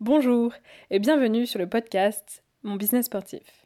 Bonjour et bienvenue sur le podcast Mon business sportif.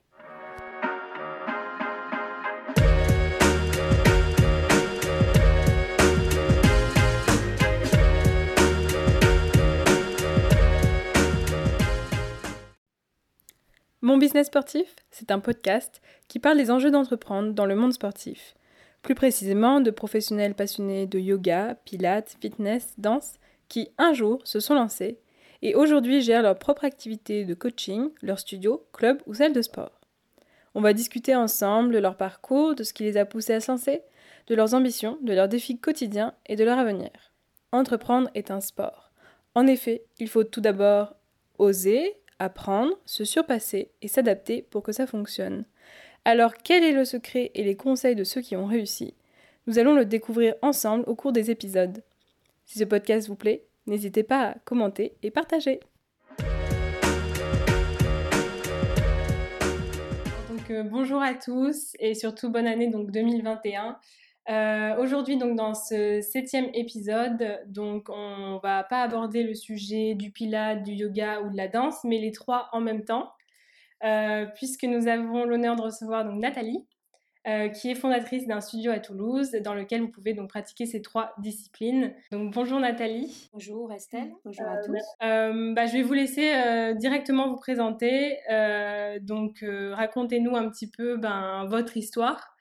Mon business sportif, c'est un podcast qui parle des enjeux d'entreprendre dans le monde sportif. Plus précisément, de professionnels passionnés de yoga, pilates, fitness, danse, qui un jour se sont lancés et aujourd'hui gèrent leur propre activité de coaching, leur studio, club ou salle de sport. On va discuter ensemble de leur parcours, de ce qui les a poussés à se lancer, de leurs ambitions, de leurs défis quotidiens et de leur avenir. Entreprendre est un sport. En effet, il faut tout d'abord oser, apprendre, se surpasser et s'adapter pour que ça fonctionne. Alors quel est le secret et les conseils de ceux qui ont réussi? Nous allons le découvrir ensemble au cours des épisodes. Si ce podcast vous plaît, n'hésitez pas à commenter et partager. Euh, bonjour à tous et surtout bonne année donc 2021. Euh, aujourd'hui, dans ce septième épisode, donc on va pas aborder le sujet du pilate, du yoga ou de la danse, mais les trois en même temps, euh, puisque nous avons l'honneur de recevoir donc Nathalie, euh, qui est fondatrice d'un studio à Toulouse, dans lequel vous pouvez donc pratiquer ces trois disciplines. Donc bonjour Nathalie. Bonjour Estelle. Bonjour à tous. bah, je vais vous laisser directement vous présenter. donc racontez-nous un petit peu ben, votre histoire.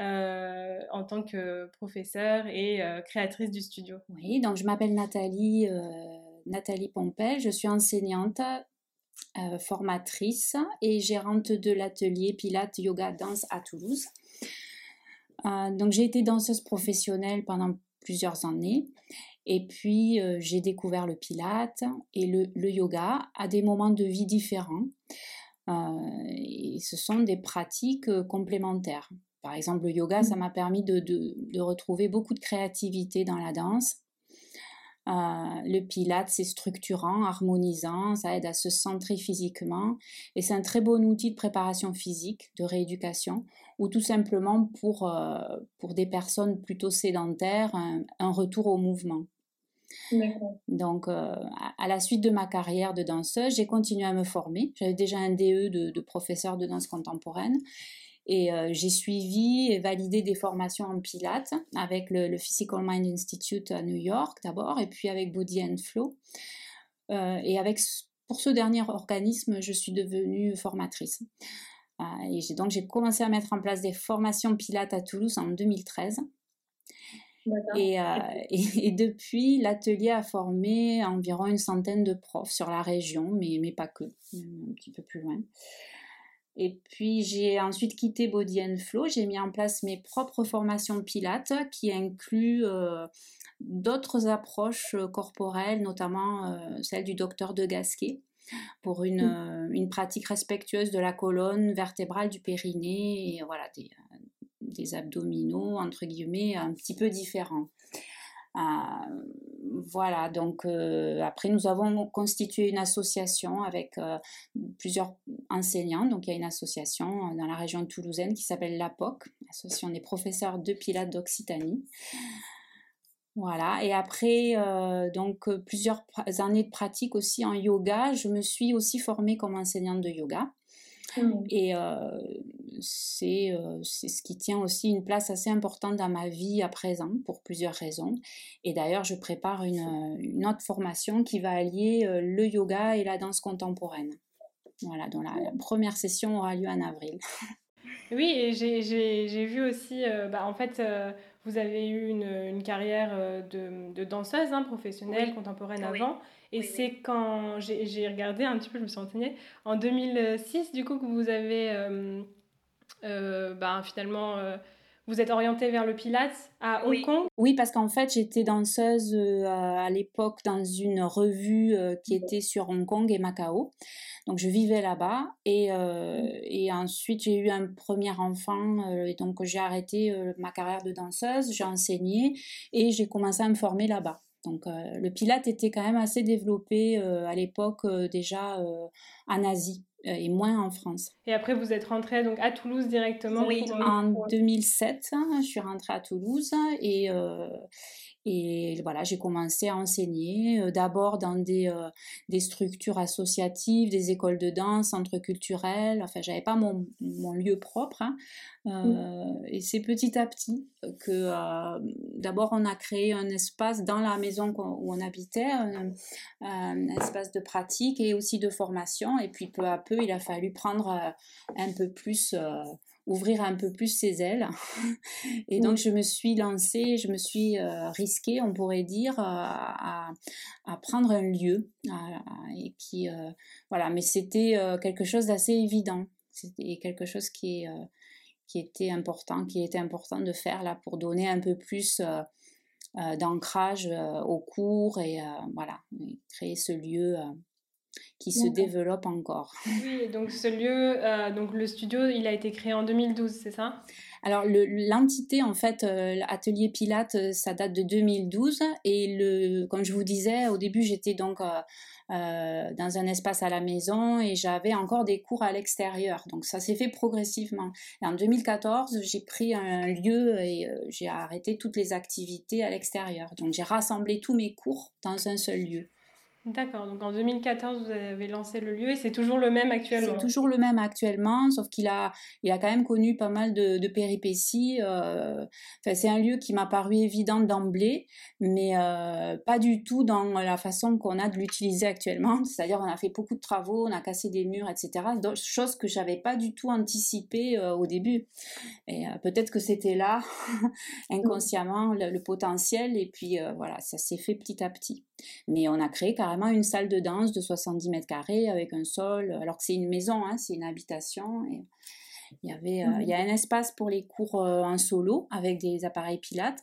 Euh, en tant que professeure et euh, créatrice du studio. Oui, donc je m'appelle Nathalie, euh, Nathalie Pompel, je suis enseignante, formatrice et gérante de l'atelier Pilates Yoga Danse à Toulouse. Donc j'ai été danseuse professionnelle pendant plusieurs années et puis j'ai découvert le Pilates et le, le, yoga à des moments de vie différents. et ce sont des pratiques complémentaires. Par exemple, le yoga, ça mmh. m'a permis de, retrouver beaucoup de créativité dans la danse. Euh, le pilate, c'est structurant, harmonisant, ça aide à se centrer physiquement et c'est un très bon outil de préparation physique, de rééducation ou tout simplement pour, euh, pour des personnes plutôt sédentaires, un, retour au mouvement. Donc, euh, à la suite de ma carrière de danseuse, j'ai continué à me former. J'avais déjà un DE de, de professeur de danse contemporaine et euh, j'ai suivi et validé des formations en pilates avec le, Physical Mind Institute à New York d'abord, et puis avec Body and Flow. Euh, et avec, pour ce dernier organisme, je suis devenue formatrice. Euh, et j'ai, donc j'ai commencé à mettre en place des formations pilates à Toulouse en 2013. Et, et, depuis, l'atelier a formé environ une centaine de profs sur la région, mais, mais pas que, un petit peu plus loin. Et puis j'ai ensuite quitté Body and Flow, j'ai mis en place mes propres formations Pilates qui incluent euh, d'autres approches euh, corporelles, notamment euh, celle du docteur de Gasquet pour une, une, pratique respectueuse de la colonne vertébrale du périnée et voilà des, des abdominaux entre guillemets un petit peu différents. Euh, voilà, donc euh, après nous avons constitué une association avec euh, plusieurs enseignants. Donc il y a une association dans la région toulousaine qui s'appelle l'APOC, l'association des professeurs de Pilates d'Occitanie. Voilà, et après donc plusieurs années de pratique aussi en yoga, je me suis aussi formée comme enseignante de yoga. Mmh. Et euh, c'est ce qui tient aussi une place assez importante dans ma vie à présent pour plusieurs raisons. Et d'ailleurs, je prépare une, une, autre formation qui va allier le yoga et la danse contemporaine. Voilà, dont la, première session aura lieu en avril. Oui, et j'ai vu aussi, bah, en fait, vous avez eu une, une carrière de, de danseuse hein, professionnelle, contemporaine avant. Et c'est quand j'ai regardé un petit peu, je me suis renseignée, en 2006, du coup, que vous avez euh, euh, ben, finalement. Euh, vous êtes orientée vers le Pilates à Hong Kong? Oui, parce qu'en fait, j'étais danseuse à l'époque dans une revue qui était sur Hong Kong et Macao. Donc, je vivais là-bas. Et, et, ensuite, j'ai eu un premier enfant. et donc, j'ai arrêté ma carrière de danseuse. J'ai enseigné et j'ai commencé à me former là-bas. Donc euh, le pilate était quand même assez développé euh, à l'époque euh, déjà en Asie et moins en France. Et après vous êtes rentrée donc à Toulouse directement Oui, en 2007, hein, je suis rentrée à Toulouse et Et voilà, j'ai commencé à enseigner euh, d'abord dans des, euh, des structures associatives, des écoles de danse, centres culturels. Enfin, j'avais pas mon, mon, lieu propre. Hein. Euh, et c'est petit à petit que d'abord on a créé un espace dans la maison où on habitait, un, un, espace de pratique et aussi de formation. Et puis peu à peu, il a fallu prendre un peu plus ouvrir un peu plus ses ailes. Et donc, je me suis lancée, je me suis euh, risquée, on pourrait dire, à, à, prendre un lieu. et qui, euh, voilà, mais c'était euh, quelque chose d'assez évident. C'était quelque chose qui, est, qui était important, qui était important de faire là pour donner un peu plus d'ancrage au cours et voilà, créer ce lieu qui se développe encore. Oui, donc ce lieu, euh, donc le studio, il a été créé en 2012, c'est ça? Alors l'entité, en fait, euh, l'atelier Pilates, euh, ça date de 2012 et le, comme je vous disais, au début, j'étais donc dans un espace à la maison et j'avais encore des cours à l'extérieur. Donc ça s'est fait progressivement. Et en 2014, j'ai pris un lieu et j'ai arrêté toutes les activités à l'extérieur. Donc j'ai rassemblé tous mes cours dans un seul lieu. D'accord, donc en 2014, vous avez lancé le lieu et c'est toujours le même actuellement C'est toujours le même actuellement, sauf qu'il a, il a quand même connu pas mal de, de péripéties. Euh, enfin, c'est un lieu qui m'a paru évident d'emblée, mais euh, pas du tout dans la façon qu'on a de l'utiliser actuellement. C'est-à-dire, on a fait beaucoup de travaux, on a cassé des murs, etc. Chose que j'avais pas du tout anticipé euh, au début. Et peut-être que c'était là, inconsciemment, le, le, potentiel, et puis voilà, ça s'est fait petit à petit. Mais on a créé carrément une salle de danse de 70 mètres carrés avec un sol, alors que c'est une maison, hein, c'est une habitation. Et il y avait, euh, il y a un espace pour les cours euh, en solo avec des appareils pilates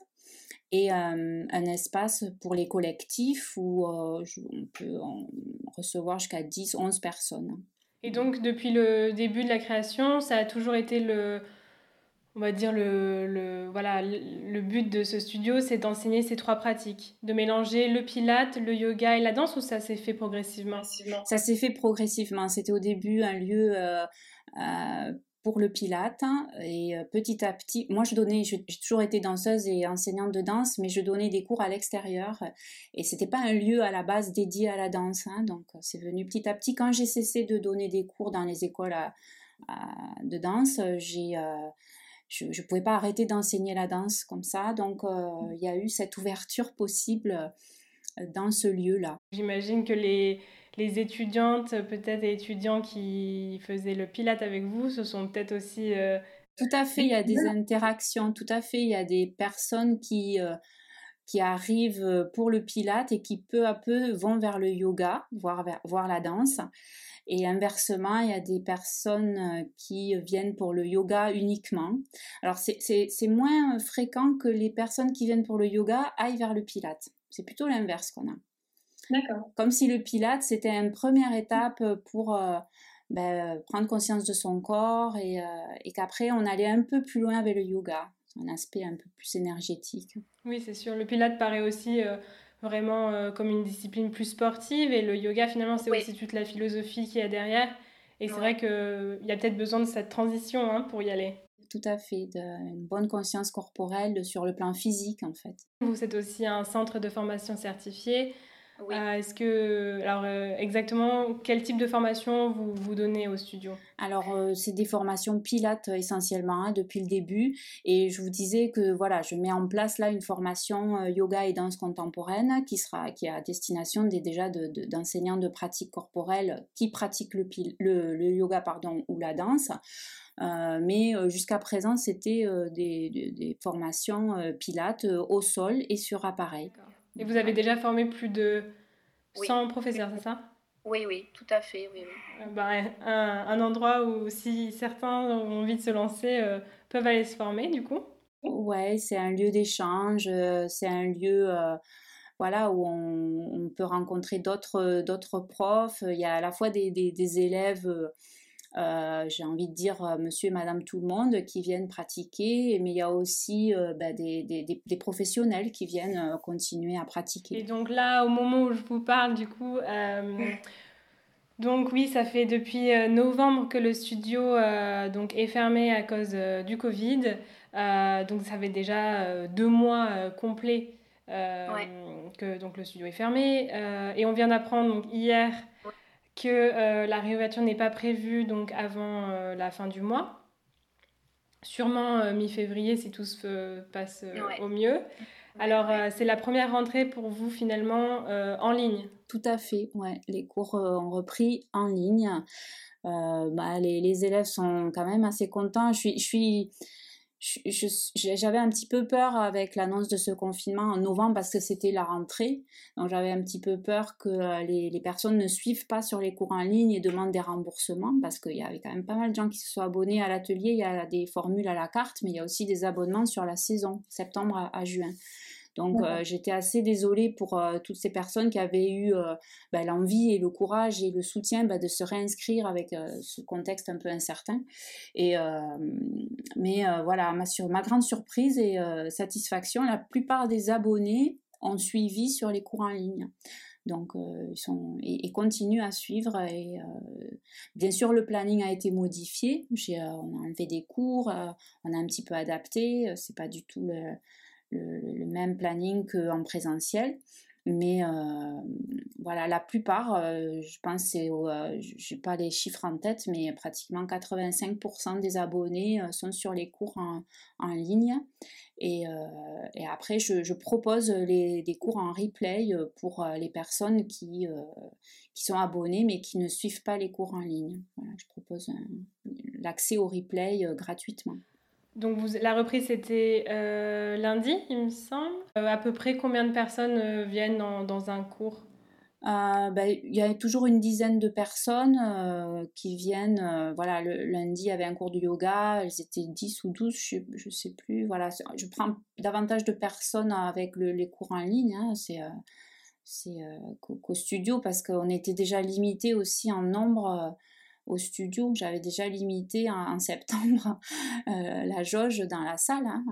et euh, un espace pour les collectifs où on peut recevoir jusqu'à 10, 11 personnes. Et donc depuis le début de la création, ça a toujours été le, on va dire le, le, voilà, le but de ce studio, c'est d'enseigner ces trois pratiques, de mélanger le pilate, le yoga et la danse, ou ça s'est fait progressivement? Ça s'est fait progressivement. C'était au début un lieu euh, euh, pour le pilate hein, et euh, petit à petit, moi je donnais, j'ai toujours été danseuse et enseignante de danse, mais je donnais des cours à l'extérieur et c'était pas un lieu à la base dédié à la danse. Hein, donc c'est venu petit à petit. Quand j'ai cessé de donner des cours dans les écoles de danse, j'ai je ne pouvais pas arrêter d'enseigner la danse comme ça. Donc, euh, il y a eu cette ouverture possible euh, dans ce lieu-là. J'imagine que les, les étudiantes, peut-être et étudiants qui faisaient le pilate avec vous, ce sont peut-être aussi... Euh, tout à fait, il y a des interactions, tout à fait, il y a des personnes qui, qui arrivent pour le pilate et qui peu à peu vont vers le yoga, voire, voir la danse. Et inversement, il y a des personnes euh, qui viennent pour le yoga uniquement. Alors c'est moins fréquent que les personnes qui viennent pour le yoga aillent vers le pilate. C'est plutôt l'inverse qu'on a. D'accord. Comme si le pilate, c'était une première étape pour euh, ben, prendre conscience de son corps et, euh, et qu'après, on allait un peu plus loin avec le yoga, un aspect un peu plus énergétique. Oui, c'est sûr. Le pilate paraît aussi vraiment euh, comme une discipline plus sportive et le yoga finalement c'est aussi toute la philosophie qu'il y a derrière et c'est vrai qu'il y a peut-être besoin de cette transition hein, pour y aller. Tout à fait, d'une bonne conscience corporelle sur le plan physique en fait. Vous êtes aussi un centre de formation certifié. Euh, est-ce que, alors euh, exactement, quel type de formation vous vous donnez au studio? Alors euh, c'est des formations pilates essentiellement hein, depuis le début, et je vous disais que voilà, je mets en place là une formation yoga et danse contemporaine qui sera, qui est à destination des, déjà d'enseignants de, de, pratique corporelle qui pratiquent le, le, le, yoga pardon ou la danse. mais jusqu'à présent, c'était des, des, des, formations pilates au sol et sur appareil. Et vous avez déjà formé plus de 100 professeurs, c'est ça? Oui, oui, tout à fait. Oui, euh, bah, un, un, endroit où si certains ont envie de se lancer, euh, peuvent aller se former du coup? Ouais, c'est un lieu d'échange, euh, c'est un lieu voilà, où on, on peut rencontrer d'autres profs. Il y a à la fois des, des, des élèves euh, j'ai envie de dire euh, monsieur et madame tout le monde qui viennent pratiquer, mais il y a aussi euh, bah, des, des, des, professionnels qui viennent continuer à pratiquer. Et donc là, au moment où je vous parle, du coup, donc oui, ça fait depuis novembre que le studio donc est fermé à cause du Covid. donc ça fait déjà deux mois complets que donc le studio est fermé. et on vient d'apprendre hier que la réouverture n'est pas prévue donc avant la fin du mois. Sûrement mi-février si tout se passe au mieux. Alors, c'est la première rentrée pour vous finalement en ligne Tout à fait, ouais. Les cours ont repris en ligne. Bah, les, les, élèves sont quand même assez contents. Je suis, je suis, j'avais un petit peu peur avec l'annonce de ce confinement en novembre parce que c'était la rentrée. Donc j'avais un petit peu peur que euh, les, les, personnes ne suivent pas sur les cours en ligne et demandent des remboursements parce qu'il y avait quand même pas mal de gens qui se sont abonnés à l'atelier. Il y a des formules à la carte, mais il y a aussi des abonnements sur la saison, septembre à juin. Donc euh, j'étais assez désolée pour euh, toutes ces personnes qui avaient eu euh, bah, l'envie et le courage et le soutien bah, de se réinscrire avec ce contexte un peu incertain. Et mais voilà, ma, sur ma grande surprise et satisfaction, la plupart des abonnés ont suivi sur les cours en ligne. Donc, ils sont et, continuent à suivre. Et bien sûr, le planning a été modifié. on a enlevé des cours, on a un petit peu adapté. C'est pas du tout le, le, même planning qu'en présentiel. Mais euh, voilà, la plupart, euh, je pense, c'est, euh, je n'ai pas les chiffres en tête, mais pratiquement 85% des abonnés sont sur les cours en, ligne. Et, après, je, je propose les, des cours en replay pour les personnes qui, qui sont abonnées mais qui ne suivent pas les cours en ligne. Voilà, je propose l'accès au replay gratuitement. Donc vous, la reprise c'était euh, lundi, il me semble. Euh, à peu près combien de personnes euh, viennent dans, un cours? Ben, Il y a toujours une dizaine de personnes qui viennent. voilà, le lundi il y avait un cours de yoga, elles étaient 10 ou 12, je ne sais plus. Voilà, je prends davantage de personnes avec les cours en ligne. Hein, c'est c'est qu'au studio parce qu'on était déjà limité aussi en nombre au studio. J'avais déjà limité en, septembre euh, la jauge dans la salle hein,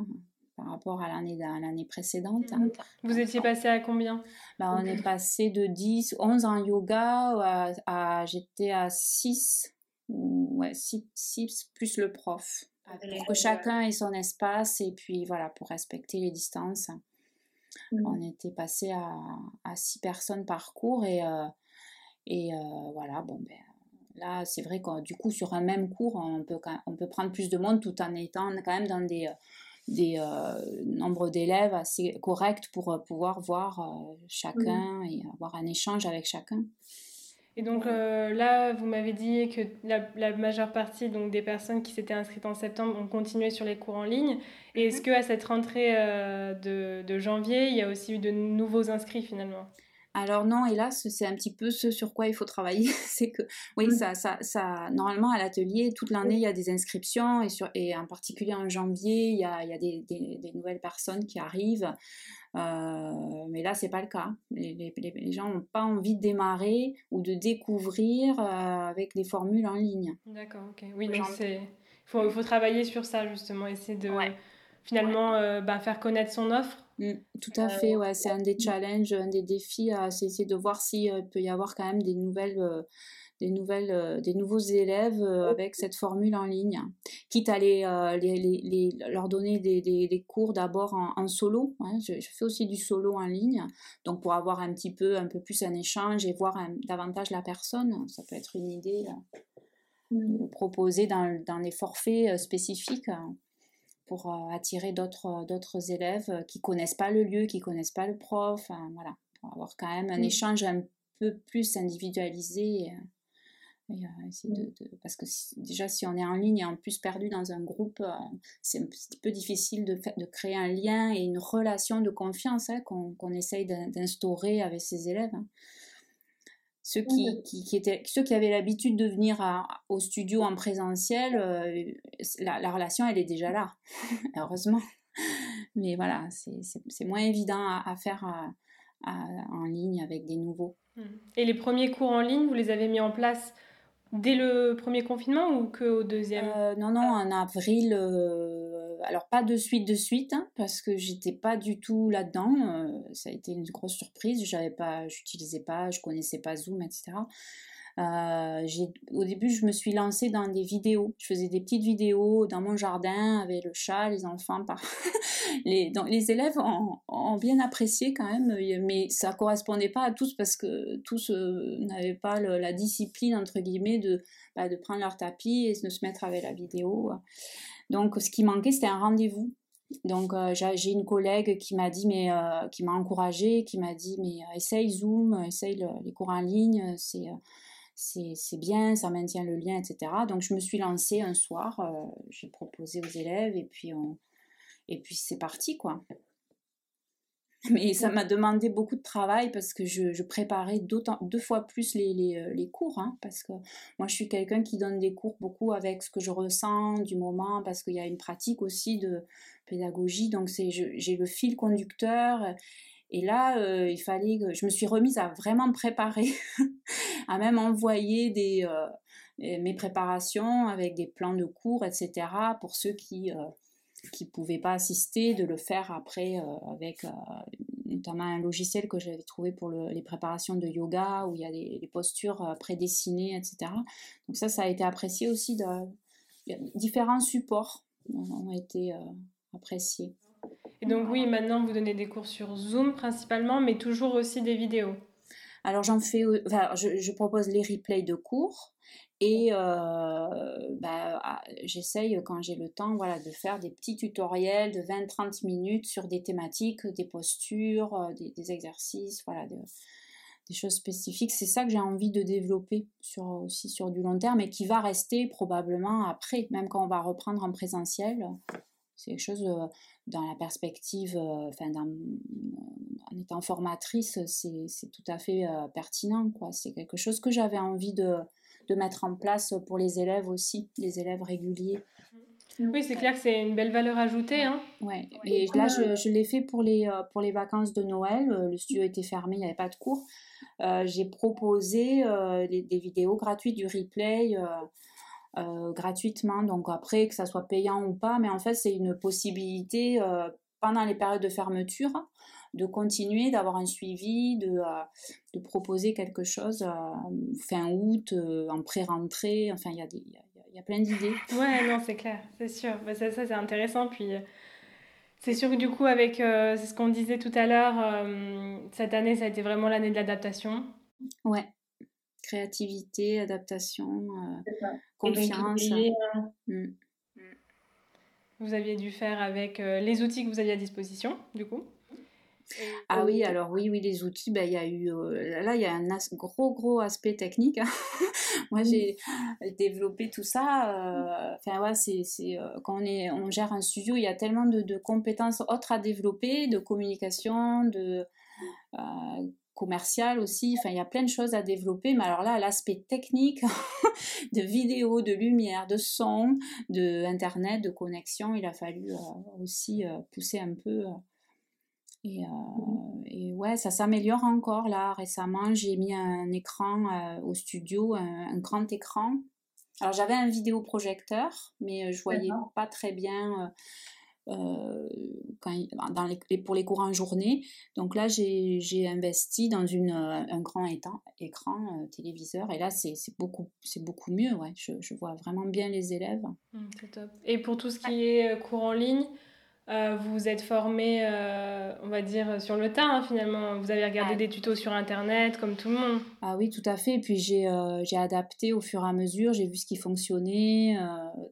par rapport à l'année l'année précédente. Hein. Vous étiez passé à combien? Bah, On est passé de 10, 11 en yoga à, j'étais à 6, ouais, 6, plus le prof. Pour que chacun ait son espace et puis voilà, pour respecter les distances. Mmh. On était passé à, à 6 personnes par cours et, euh, et euh, voilà, bon ben Là, c'est vrai que du coup, sur un même cours, on peut, on peut prendre plus de monde tout en étant quand même dans des, des euh, nombres d'élèves assez corrects pour euh, pouvoir voir euh, chacun et avoir un échange avec chacun. Et donc là, vous m'avez dit que la, majeure partie donc, des personnes qui s'étaient inscrites en septembre ont continué sur les cours en ligne. Et est-ce mhm. qu'à cette rentrée de, de janvier, il y a aussi eu de nouveaux inscrits finalement? Alors non, hélas, c'est un petit peu ce sur quoi il faut travailler. c'est que, oui, mmh. ça, ça, ça, normalement à l'atelier, toute l'année, il y a des inscriptions et, sur, et en particulier en janvier, il y a, il y a des, des, nouvelles personnes qui arrivent. Euh, mais là, c'est pas le cas. Les, les, les gens n'ont pas envie de démarrer ou de découvrir euh, avec des formules en ligne. D'accord, ok. Oui, donc c'est. Il faut, faut, travailler sur ça justement, essayer de finalement euh, bah, faire connaître son offre. Mm, tout à fait, ouais, c'est un des challenges, un des défis, c'est essayer de voir s'il euh, peut y avoir quand même des nouvelles, euh, des nouvelles, euh, des nouveaux élèves avec cette formule en ligne, quitte à les, les, les, leur donner des, des, cours d'abord en, solo. Hein, je, fais aussi du solo en ligne, donc pour avoir un petit peu, un peu plus un échange et voir davantage la personne, ça peut être une idée. de proposer dans, dans des forfaits spécifiques pour euh, attirer d'autres euh, d'autres élèves euh, qui connaissent pas le lieu, qui connaissent pas le prof, voilà, pour avoir quand même un mmh. échange un peu plus individualisé. parce que déjà si on est en ligne et en plus perdu dans un groupe, c'est un petit peu difficile de, de créer un lien et une relation de confiance hein, qu'on essaye d'instaurer avec ses élèves. Hein. Ceux qui, qui, étaient, ceux qui avaient l'habitude de venir au studio en présentiel, euh, la, relation, elle est déjà là, heureusement. Mais voilà, c'est moins évident à, faire en ligne avec des nouveaux. Mmh. Et les premiers cours en ligne, vous les avez mis en place dès le premier confinement ou qu'au deuxième? Euh, Non, non, en avril, euh, alors pas de suite de suite, hein, parce que j'étais pas du tout là-dedans. Euh, ça a été une grosse surprise. J'avais pas, j'utilisais pas, je connaissais pas Zoom, etc. Euh, au début, je me suis lancée dans des vidéos. Je faisais des petites vidéos dans mon jardin avec le chat, les enfants. Les, élèves ont, bien apprécié quand même, mais ça correspondait pas à tous parce que tous euh, n'avaient pas la discipline entre guillemets de, bah, de prendre leur tapis et de se mettre avec la vidéo. Donc, ce qui manquait, c'était un rendez-vous. Donc euh, j'ai une collègue qui m'a dit mais qui m'a encouragée, qui m'a dit mais essaye Zoom, essaye les cours en ligne, c'est bien, ça maintient le lien, etc. Donc je me suis lancée un soir, euh, j'ai proposé aux élèves et puis, et puis c'est parti quoi. Mais ça m'a demandé beaucoup de travail parce que je, préparais deux fois plus les, euh, cours. Hein, parce que moi, je suis quelqu'un qui donne des cours beaucoup avec ce que je ressens du moment, parce qu'il y a une pratique aussi de pédagogie. Donc, j'ai le fil conducteur et là, euh, il fallait que je me suis remise à vraiment me préparer, à même envoyer des, euh, mes préparations avec des plans de cours, etc. pour ceux qui ne euh, pouvaient pas assister, de le faire après avec notamment un logiciel que j'avais trouvé pour les préparations de yoga où il y a des, postures prédessinées, etc. Donc ça, ça a été apprécié aussi. Différents supports ont été appréciés. Et donc oui, maintenant vous donnez des cours sur Zoom principalement, mais toujours aussi des vidéos. Alors j'en fais, enfin, je, propose les replays de cours et euh, bah, ah, j'essaye quand j'ai le temps, voilà, de faire des petits tutoriels de 20-30 minutes sur des thématiques, des postures, euh, des, exercices, voilà, des choses spécifiques. C'est ça que j'ai envie de développer sur, aussi sur du long terme et qui va rester probablement après, même quand on va reprendre en présentiel. C'est quelque chose euh, dans la perspective, euh, enfin, en étant formatrice, c'est tout à fait euh, pertinent. quoi. C'est quelque chose que j'avais envie de, de, mettre en place pour les élèves aussi, les élèves réguliers. Oui, c'est clair que c'est une belle valeur ajoutée. Hein. Ouais. Et là, je, je l'ai fait pour les, pour les vacances de Noël. Le studio était fermé, il n'y avait pas de cours. J'ai proposé des vidéos gratuites du replay euh, gratuitement. Donc après, que ça soit payant ou pas, mais en fait, c'est une possibilité euh, pendant les périodes de fermeture de continuer, d'avoir un suivi, de, euh, de proposer quelque chose fin août, en pré-rentrée. Enfin, il y a des... Il y a plein d'idées. Ouais, non, c'est clair, c'est sûr. Bah, ça, ça c'est intéressant. Puis, c'est sûr que du coup, avec ce qu'on disait tout à l'heure, cette année, ça a été vraiment l'année de l'adaptation. Ouais créativité, adaptation, euh, confiance. Mm. Mm. Vous aviez dû faire avec euh, les outils que vous aviez à disposition, du coup ah oui, alors oui, oui, les outils, ben, il y a eu, euh, là, il y a un gros, gros aspect technique. Hein. Moi, j'ai développé tout ça. Enfin, ouais, c'est, quand on, est, on gère un studio, il y a tellement de, de compétences autres à développer, de communication, de commercial aussi. Enfin, il y a plein de choses à développer. Mais alors là, l'aspect technique de vidéo, de lumière, de son, de internet, de connexion, il a fallu euh, aussi euh, pousser un peu. Euh, et, et, ouais, ça s'améliore encore là. Récemment, j'ai mis un écran au studio, un, grand écran. Alors j'avais un vidéoprojecteur, mais je voyais pas très bien euh, quand, dans les, pour les cours en journée. Donc là, j'ai investi dans une, euh, un grand écran euh, téléviseur et là, c'est beaucoup, beaucoup mieux. Ouais. Je, je, vois vraiment bien les élèves. Mmh, c'est top. Et pour tout ce qui est cours en ligne, euh, vous êtes formé, euh, on va dire, sur le tas hein, finalement. Vous avez regardé des tutos sur Internet comme tout le monde. Ah oui, tout à fait. Et puis j'ai euh, adapté au fur et à mesure. J'ai vu ce qui fonctionnait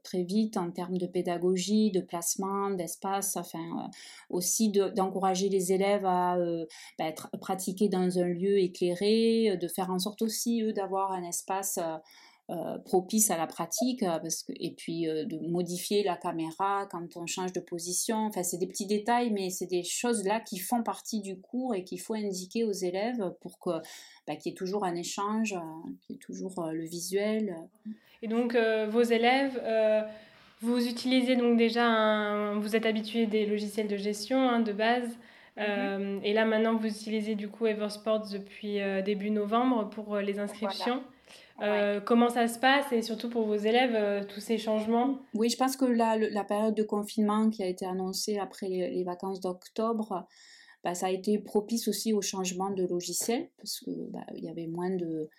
très vite en termes de pédagogie, de placement, d'espace. Enfin, aussi d'encourager les élèves à bah, être, pratiquer dans un lieu éclairé, de faire en sorte aussi, eux, d'avoir un espace euh, propice à la pratique euh, parce que, et puis euh, de modifier la caméra quand on change de position. Enfin, c'est des petits détails, mais c'est des choses là qui font partie du cours et qu'il faut indiquer aux élèves pour que bah, qu'il y ait toujours un échange, qu'il y ait toujours le visuel. Et donc, vos élèves, vous utilisez donc déjà, vous êtes habitué des logiciels de gestion hein, de base. Mm-hmm. et là maintenant, vous utilisez du coup Eversports depuis début novembre pour les inscriptions. Euh, comment ça se passe et surtout pour vos élèves, euh, tous ces changements? Oui, je pense que la, la période de confinement qui a été annoncée après les, vacances d'octobre, bah, ça a été propice aussi au changement de logiciel parce qu'il bah, y avait moins de,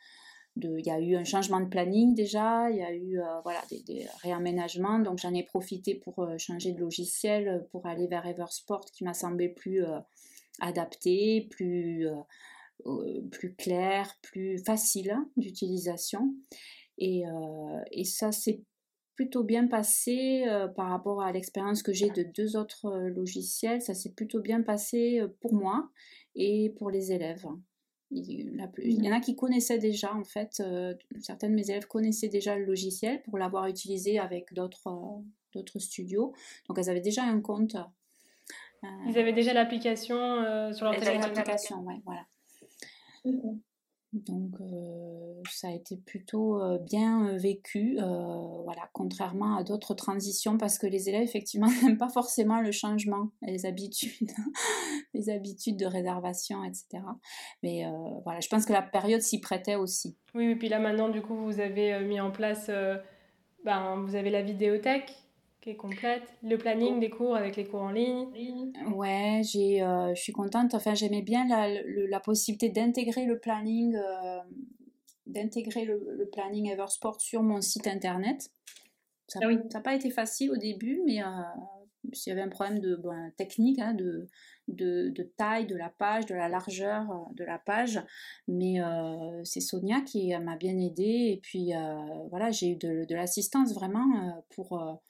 il y a eu un changement de planning déjà, il y a eu voilà, des, réaménagements, donc j'en ai profité pour changer de logiciel, pour aller vers Eversport qui m'a semblé plus adapté, plus, plus clair, plus facile d'utilisation. Et, et, ça s'est plutôt bien passé par rapport à l'expérience que j'ai de deux autres logiciels. Ça s'est plutôt bien passé pour moi et pour les élèves. Il, y en a qui connaissaient déjà, en fait, certaines de mes élèves connaissaient déjà le logiciel pour l'avoir utilisé avec d'autres d'autres studios. Donc elles avaient déjà un compte. Ils avaient déjà l'application sur leur téléphone. L'application, ouais, voilà. Donc euh, ça a été plutôt euh, bien euh, vécu, voilà, contrairement à d'autres transitions, parce que les élèves effectivement n'aiment pas forcément le changement, les habitudes, les habitudes de réservation, etc. Mais voilà, je pense que la période s'y prêtait aussi. Oui, et puis là maintenant, du coup, vous avez mis en place, ben, vous avez la vidéothèque qui est complète. Le planning des cours avec les cours en ligne. Ouais, j'ai, euh, je suis contente. Enfin, j'aimais bien la, la possibilité d'intégrer le planning, euh, d'intégrer le, planning Eversport sur mon site internet. Ça n'a ah pas été facile au début, mais euh, s'il y avait un problème de technique, hein, de, de, de, taille de la page, de la largeur de la page. Mais c'est Sonia qui m'a bien aidée. Et puis voilà, j'ai eu de, de l'assistance vraiment pour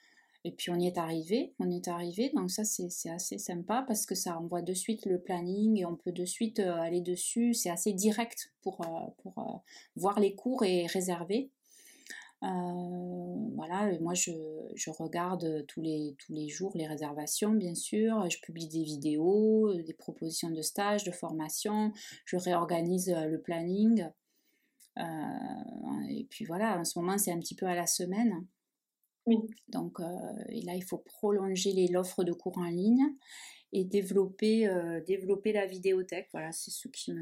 et puis on y est arrivé, on y est arrivé, donc ça c'est assez sympa parce que ça envoie de suite le planning et on peut de suite euh, aller dessus, c'est assez direct pour, euh, pour euh, voir les cours et réserver. voilà, moi je, je, regarde tous les, tous les jours les réservations bien sûr, je publie des vidéos, des propositions de stage, de formation, je réorganise le planning. et puis voilà, en ce moment c'est un petit peu à la semaine. Donc euh, là, il faut prolonger l'offre de cours en ligne et développer, euh, développer la vidéothèque. Voilà, c'est ce qui me,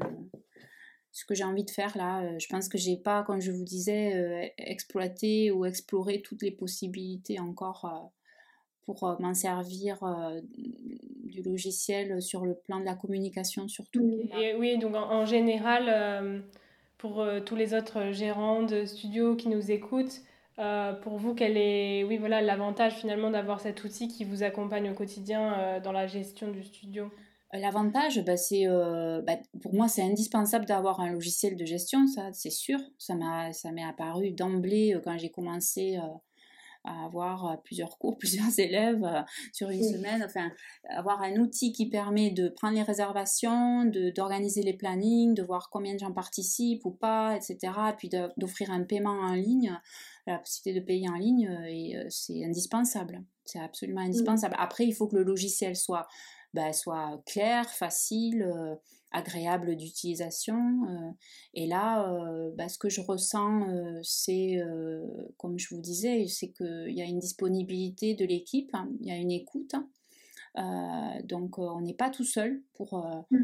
ce que j'ai envie de faire là. Euh, je pense que j'ai pas, comme je vous disais, exploité ou exploré toutes les possibilités encore pour m'en servir du logiciel sur le plan de la communication surtout. Et oui, donc en, général, pour tous les autres gérants de studios qui nous écoutent, euh, pour vous, quel est oui, voilà, l'avantage finalement d'avoir cet outil qui vous accompagne au quotidien euh, dans la gestion du studio? Euh, L'avantage, bah, c'est, bah, pour moi, c'est indispensable d'avoir un logiciel de gestion, ça, c'est sûr. Ça, ça m'est apparu d'emblée quand j'ai commencé à avoir plusieurs cours, plusieurs élèves sur une semaine. Enfin, avoir un outil qui permet de prendre les réservations, d'organiser les plannings, de voir combien de gens participent ou pas, etc. Puis d'offrir un paiement en ligne la possibilité de payer en ligne, euh, et euh, c'est indispensable. C'est absolument indispensable. Après, il faut que le logiciel soit, bah, soit clair, facile, euh, agréable d'utilisation. et là, bah, ce que je ressens, c'est, comme je vous disais, c'est qu'il y a une disponibilité de l'équipe, hein, il y a une écoute. Hein. donc on n'est pas tout seul pour, mmh.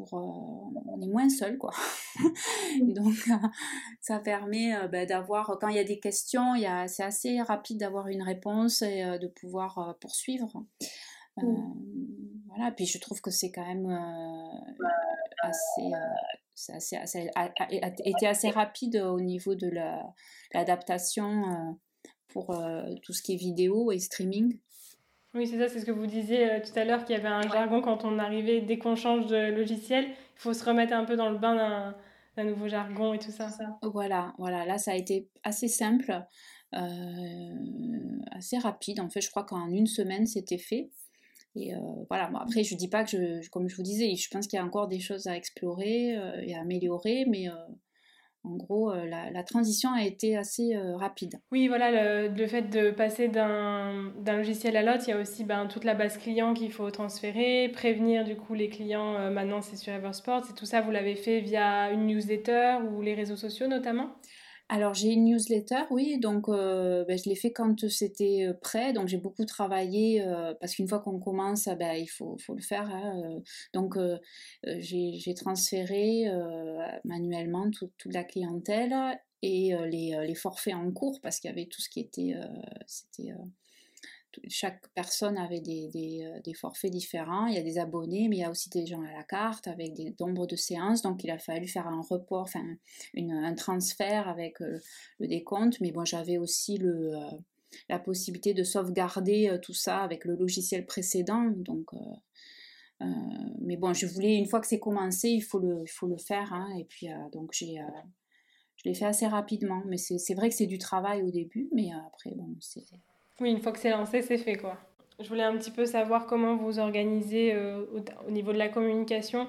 Euh, on est moins seul quoi. Donc euh, ça permet euh, bah, d'avoir quand il y a des questions, il c'est assez rapide d'avoir une réponse et de pouvoir poursuivre. Voilà, puis je trouve que c'est quand même assez, assez, été assez rapide au niveau de l'adaptation pour tout ce qui est vidéo et streaming. Oui, c'est ça, c'est ce que vous disiez euh, tout à l'heure, qu'il y avait un jargon quand on arrivait, dès qu'on change de logiciel, il faut se remettre un peu dans le bain d'un nouveau jargon et tout ça. Voilà, voilà, là ça a été assez simple, euh, assez rapide. En fait, je crois qu'en une semaine, c'était fait. Et euh, voilà, après, je dis pas que, je, comme je vous disais, je pense qu'il y a encore des choses à explorer et à améliorer, mais en gros, euh, la, transition a été assez euh, rapide. Oui, voilà, le, fait de passer d'un logiciel à l'autre, il y a aussi ben, toute la base client qu'il faut transférer, prévenir du coup les clients, euh, maintenant c'est sur Eversport, et tout ça, vous l'avez fait via une newsletter ou les réseaux sociaux notamment? Alors j'ai une newsletter, oui, donc euh, ben, je l'ai fait quand c'était euh, prêt, donc j'ai beaucoup travaillé euh, parce qu'une fois qu'on commence, ben, il faut, le faire. Hein, donc j'ai transféré manuellement toute la clientèle et les, forfaits en cours parce qu'il y avait tout ce qui était, chaque personne avait des, des, forfaits différents. Il y a des abonnés, mais il y a aussi des gens à la carte avec des nombres de séances. Donc il a fallu faire un report, enfin un transfert avec le décompte. Mais bon, j'avais aussi le, la possibilité de sauvegarder tout ça avec le logiciel précédent. Donc euh, mais bon, je voulais, une fois que c'est commencé, il faut le, il faut le faire. Hein, et puis, euh, donc, j'ai, euh, je l'ai fait assez rapidement. Mais c'est vrai que c'est du travail au début, mais après, bon, c'est. Oui, une fois que c'est lancé, c'est fait, quoi. Je voulais un petit peu savoir comment vous organisez au, niveau de la communication,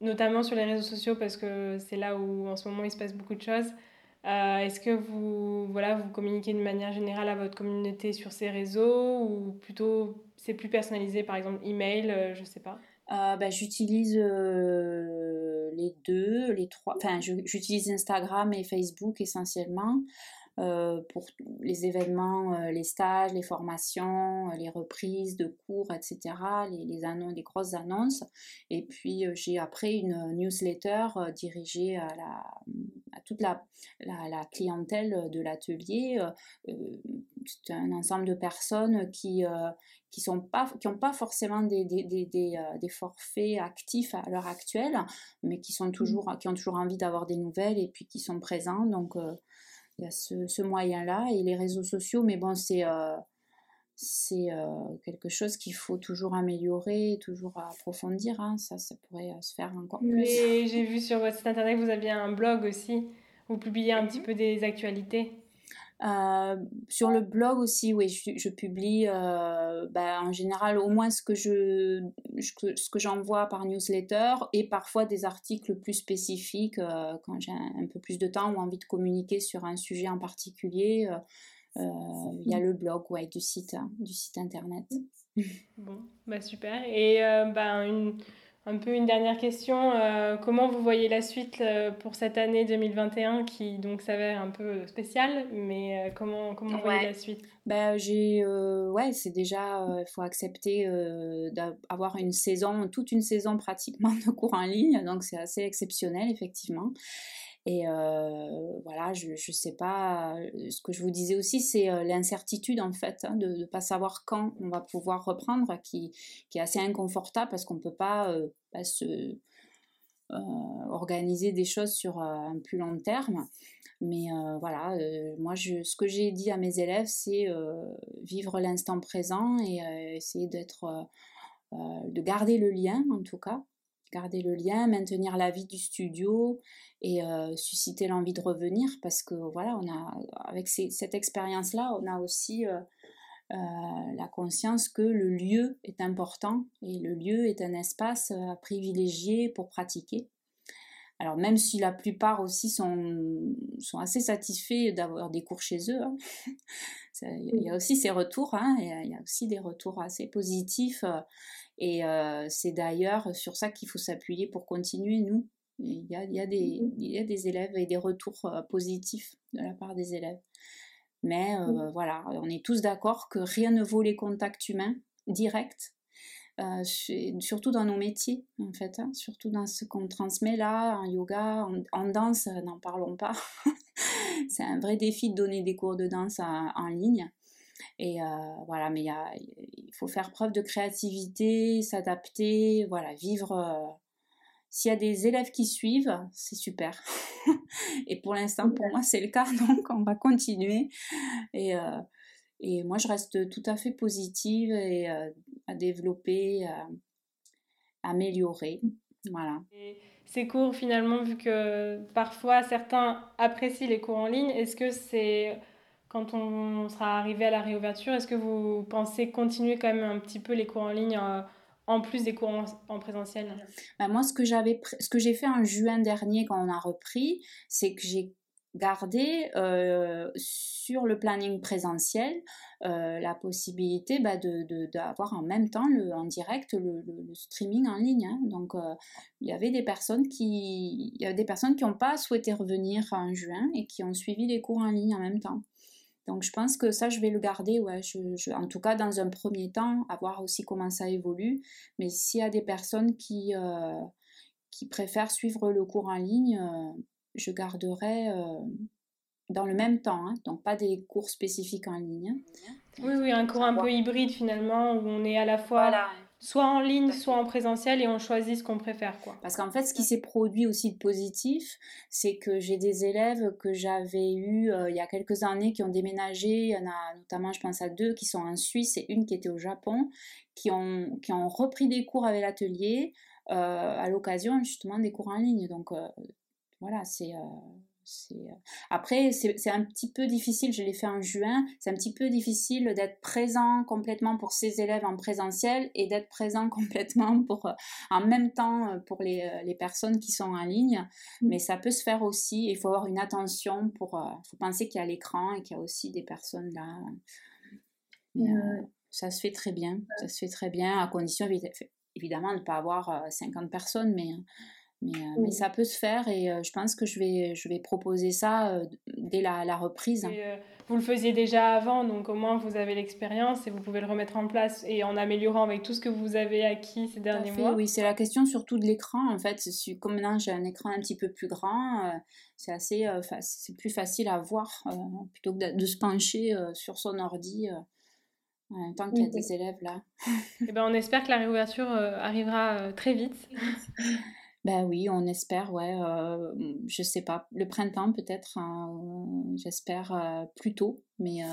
notamment sur les réseaux sociaux, parce que c'est là où en ce moment il se passe beaucoup de choses. Est-ce que vous, voilà, vous communiquez de manière générale à votre communauté sur ces réseaux ou plutôt c'est plus personnalisé, par exemple email, euh, je sais pas euh, bah, J'utilise euh, les deux, les trois. Enfin, j'utilise Instagram et Facebook essentiellement. Euh, pour les événements, euh, les stages, les formations, euh, les reprises de cours, etc., les, les, annonces, les grosses annonces. Et puis j'ai après une newsletter dirigée à, la, à toute la, la, clientèle de l'atelier. c'est un ensemble de personnes qui qui sont pas qui n'ont pas forcément des, des, des, des, forfaits actifs à l'heure actuelle, mais qui sont toujours qui ont toujours envie d'avoir des nouvelles et puis qui sont présents. Donc il y a ce, moyen-là et les réseaux sociaux, mais bon, c'est euh, c'est euh, quelque chose qu'il faut toujours améliorer, toujours approfondir. Hein. Ça, ça pourrait euh, se faire encore plus. J'ai vu sur votre site internet que vous aviez un blog aussi. Vous publiez un petit peu des actualités. Euh, sur le blog aussi, oui, je, publie euh, bah, en général au moins ce que je, ce que j'envoie par newsletter et parfois des articles plus spécifiques euh, quand j'ai un, peu plus de temps ou envie de communiquer sur un sujet en particulier. Il y a le blog ouais, du site, hein, du site internet. Bon, bah super. Et bah, une un peu une dernière question. Euh, comment vous voyez la suite euh, pour cette année 2021 qui donc s'avère un peu spéciale, mais euh, comment, comment vous voyez la suite? Ben, j'ai, ouais, c'est déjà, il faut accepter d'avoir une saison, toute une saison pratiquement de cours en ligne, donc c'est assez exceptionnel effectivement. Et euh, voilà, je ne sais pas, ce que je vous disais aussi, c'est euh, l'incertitude en fait, hein, de ne pas savoir quand on va pouvoir reprendre, qui, est assez inconfortable parce qu'on ne peut pas, euh, se, organiser des choses sur un plus long terme. Mais voilà, moi, je, ce que j'ai dit à mes élèves, c'est vivre l'instant présent et essayer d'être, de garder le lien en tout cas, garder le lien, maintenir la vie du studio et euh, susciter l'envie de revenir parce que voilà, on a avec cette expérience-là, on a aussi euh, euh, la conscience que le lieu est important et le lieu est un espace privilégié pour pratiquer. Alors même si la plupart aussi sont, sont assez satisfaits d'avoir des cours chez eux, hein, il y a aussi ces retours, hein, il y a aussi des retours assez positifs et euh, c'est d'ailleurs sur ça qu'il faut s'appuyer pour continuer, nous. Il y, a, il, y a des, il y a des élèves et des retours euh, positifs de la part des élèves. Mais euh, mmh. voilà, on est tous d'accord que rien ne vaut les contacts humains directs, euh, surtout dans nos métiers, en fait, hein, surtout dans ce qu'on transmet là, en yoga, en, danse, n'en parlons pas. c'est un vrai défi de donner des cours de danse en ligne. Et euh, voilà, mais il faut faire preuve de créativité, s'adapter, voilà, vivre. Euh, s'il y a des élèves qui suivent, c'est super. et pour l'instant, pour moi, c'est le cas, donc on va continuer. Et, euh, et moi, je reste tout à fait positive et à développer, à améliorer. Voilà. Et ces cours, finalement, vu que parfois certains apprécient les cours en ligne, est-ce que c'est quand on sera arrivé à la réouverture, est-ce que vous pensez continuer quand même un petit peu les cours en ligne euh, en plus des cours en, présentiel? Bah, Moi, ce que j'ai fait en juin dernier quand on a repris, c'est que j'ai gardé euh, sur le planning présentiel euh, la possibilité bah, d'avoir en même temps le, en direct le, streaming en ligne. Hein. Donc il y avait des personnes qui n'ont pas souhaité revenir en juin et qui ont suivi les cours en ligne en même temps. Donc je pense que ça, je vais le garder, ouais. Je, en tout cas, dans un premier temps, à voir aussi comment ça évolue. Mais s'il y a des personnes qui, euh, qui préfèrent suivre le cours en ligne, euh, je garderai, euh, dans le même temps, hein, donc pas des cours spécifiques en ligne. Oui, oui, un cours un peu hybride finalement, où on est à la fois soit en ligne, soit en présentiel, et on choisit ce qu'on préfère. Quoi. Parce qu'en fait, ce qui s'est produit aussi de positif, c'est que j'ai des élèves que j'avais eu euh, il y a quelques années qui ont déménagé. Il y en a notamment, je pense à deux qui sont en Suisse et une qui était au Japon, qui ont, qui ont repris des cours avec l'atelier euh, à l'occasion justement des cours en ligne. Donc euh, voilà, c'est euh, après, c'est un petit peu difficile, je l'ai fait en juin, c'est un petit peu difficile d'être présent complètement pour ces élèves en présentiel et d'être présent complètement pour, euh, en même temps euh, pour les, les, personnes qui sont en ligne. Mmh. Mais ça peut se faire aussi, il faut avoir une attention pour, il faut penser qu'il y a l'écran et qu'il y a aussi des personnes là. ça se fait très bien, ça se fait très bien, à condition évidemment de ne pas avoir 50 personnes, mais euh, mais, ça peut se faire et euh, je pense que je vais, je vais proposer ça euh, dès la, reprise. vous le faisiez déjà avant, donc au moins vous avez l'expérience et vous pouvez le remettre en place et en améliorant avec tout ce que vous avez acquis ces derniers mois. Oui, c'est la question surtout de l'écran. En fait, comme maintenant j'ai un écran un petit peu plus grand, c'est assez, c'est plus facile à voir plutôt que de, se pencher sur son ordi. tant qu'il y a des élèves là. et eh ben, on espère que la réouverture arrivera très vite. Ben oui, on espère, ouais, euh, je sais pas, le printemps peut-être, hein, j'espère euh, plus tôt, mais euh,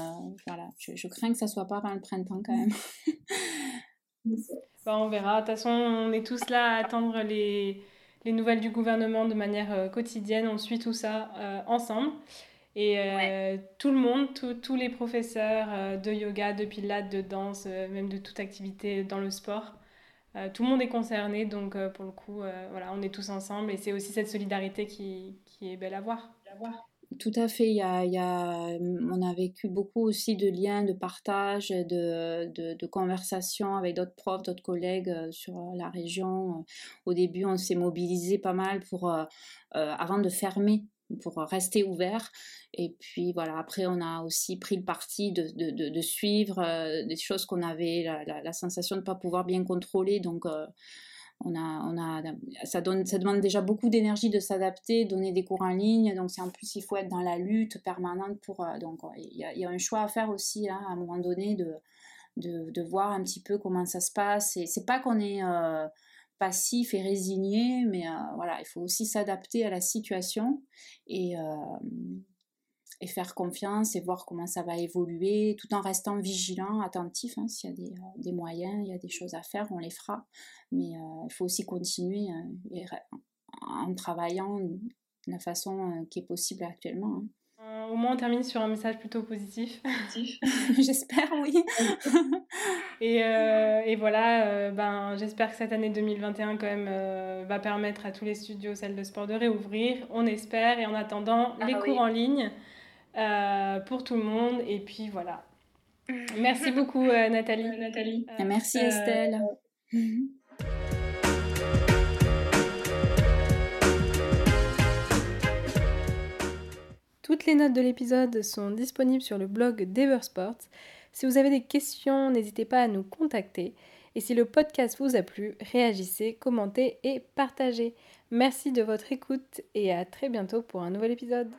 voilà, je, crains que ça soit pas avant le printemps quand même. ben, on verra, de toute façon, on est tous là à attendre les, les nouvelles du gouvernement de manière quotidienne, on suit tout ça ensemble. Et tout le monde, tous les professeurs de yoga, de pilates, de danse, même de toute activité dans le sport, euh, tout le monde est concerné, donc euh, pour le coup, euh, voilà, on est tous ensemble et c'est aussi cette solidarité qui, qui est belle à voir. Tout à fait. Il y, a, on a vécu beaucoup aussi de liens, de partage, de, de, de conversations avec d'autres profs, d'autres collègues sur la région. Au début, on s'est mobilisé pas mal pour, avant de fermer pour rester ouvert. Et puis voilà, après on a aussi pris le parti de, de, suivre euh, des choses qu'on avait la, sensation de ne pas pouvoir bien contrôler. Donc euh, on a, on a, ça, donne, ça demande déjà beaucoup d'énergie de s'adapter, donner des cours en ligne. Donc c'est en plus il faut être dans la lutte permanente pour. Euh, donc il y, a, y, a, un choix à faire aussi hein, à un moment donné de, de, de, voir un petit peu comment ça se passe. Et c'est pas qu'on est passif et résigné, mais euh, voilà, il faut aussi s'adapter à la situation et, euh, et, faire confiance et voir comment ça va évoluer, tout en restant vigilant, attentif. Hein, S'il y a des, euh, des, moyens, il y a des choses à faire, on les fera. Mais il faut aussi continuer en travaillant de la façon qui est possible actuellement. Hein. Euh, au moins, on termine sur un message plutôt positif. j'espère, oui. et, euh, et, voilà, euh, ben, j'espère que cette année 2021 quand même va permettre à tous les studios, salles de sport de réouvrir. On espère. Et en attendant, ah les cours en ligne pour tout le monde. Et puis voilà. Merci beaucoup, Nathalie. Nathalie. Merci, Estelle. Toutes les notes de l'épisode sont disponibles sur le blog d'Eversport. Si vous avez des questions, n'hésitez pas à nous contacter. Et si le podcast vous a plu, réagissez, commentez et partagez. Merci de votre écoute et à très bientôt pour un nouvel épisode.